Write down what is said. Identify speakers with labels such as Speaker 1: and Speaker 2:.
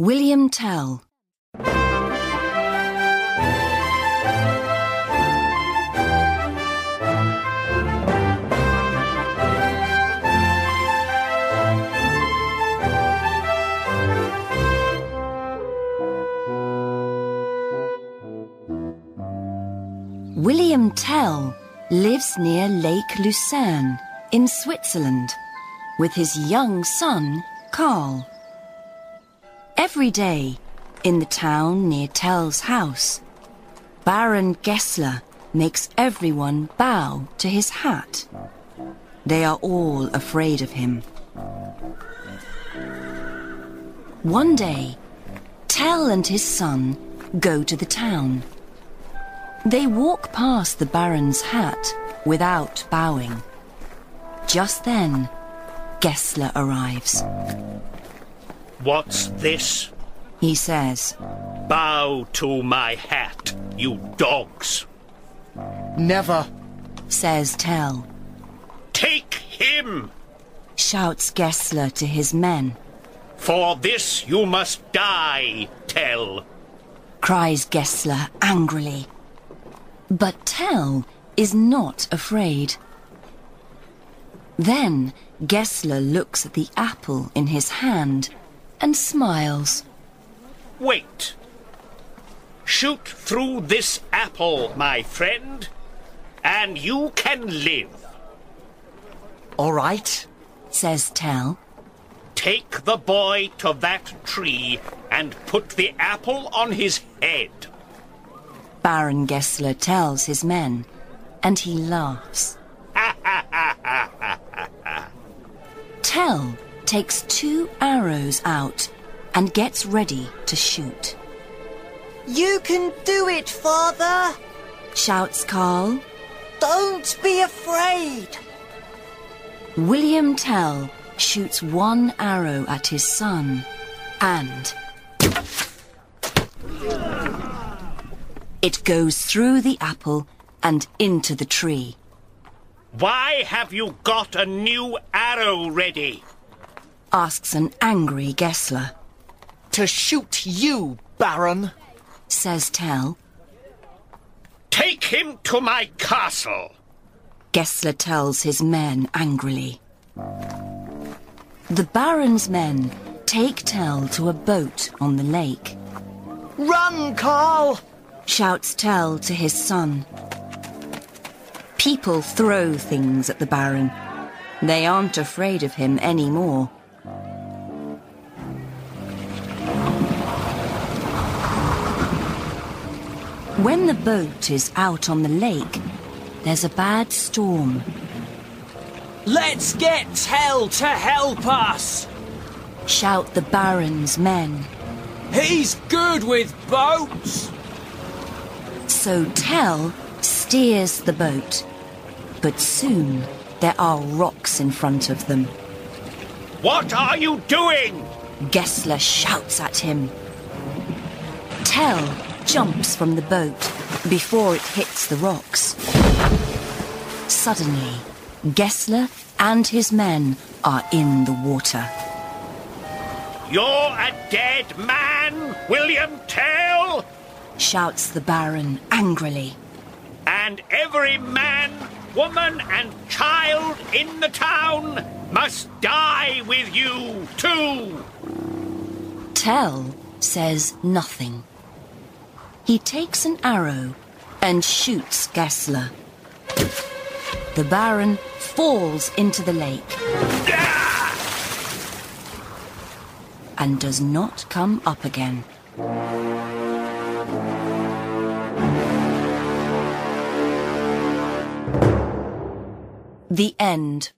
Speaker 1: William Tell. William Tell lives near Lake Lucerne in Switzerland with his young son, Carl. Every day, in the town near Tell's house, Baron Gessler makes everyone bow to his hat. They are all afraid of him. One day, Tell and his son go to the town. They walk past the Baron's hat without bowing. Just then, Gessler arrives.
Speaker 2: What's this?
Speaker 1: He says,
Speaker 2: Bow to my hat, you dogs.
Speaker 3: Never.
Speaker 1: says Tell,
Speaker 2: Take him!
Speaker 1: shouts Gessler to his men,
Speaker 2: For this you must die, Tell.
Speaker 1: cries Gessler angrily. But Tell is not afraid. Then Gessler looks at the apple in his hand and smiles.
Speaker 2: Wait. Shoot through this apple, my friend, and you can live.
Speaker 3: All right.
Speaker 1: says Tell.
Speaker 2: Take the boy to that tree and put the apple on his head.
Speaker 1: Baron Gessler tells his men, and he laughs. Tell takes two arrows out and gets ready to shoot.
Speaker 4: You can do it, Father.
Speaker 1: Shouts Carl.
Speaker 4: Don't be afraid.
Speaker 1: William Tell shoots one arrow at his son, and it goes through the apple and into the tree.
Speaker 2: Why have you got a new arrow ready?
Speaker 1: Asks an angry Gessler.
Speaker 3: To shoot you, Baron.
Speaker 1: Says Tell.
Speaker 2: Take him to my castle.
Speaker 1: Gessler tells his men angrily. The Baron's men take Tell to a boat on the lake.
Speaker 3: Run, Carl.
Speaker 1: Shouts Tell to his son. People throw things at the Baron. They aren't afraid of him anymore. When the boat is out on the lake, there's a bad storm.
Speaker 5: Let's get Tell to help us!
Speaker 1: Shout the Baron's men.
Speaker 5: He's good with boats!
Speaker 1: So Tell steers the boat. But soon there are rocks in front of them.
Speaker 2: What are you doing?
Speaker 1: Gessler shouts at him. Tell jumps from the boat before it hits the rocks. Suddenly, Gessler and his men are in the water.
Speaker 2: You're a dead man, William Tell,
Speaker 1: Shouts the Baron angrily.
Speaker 2: and every man, woman, and child in the town must die with you, too.
Speaker 1: Tell says nothing. He takes an arrow and shoots Gessler. The Baron falls into the lake and does not come up again. The end.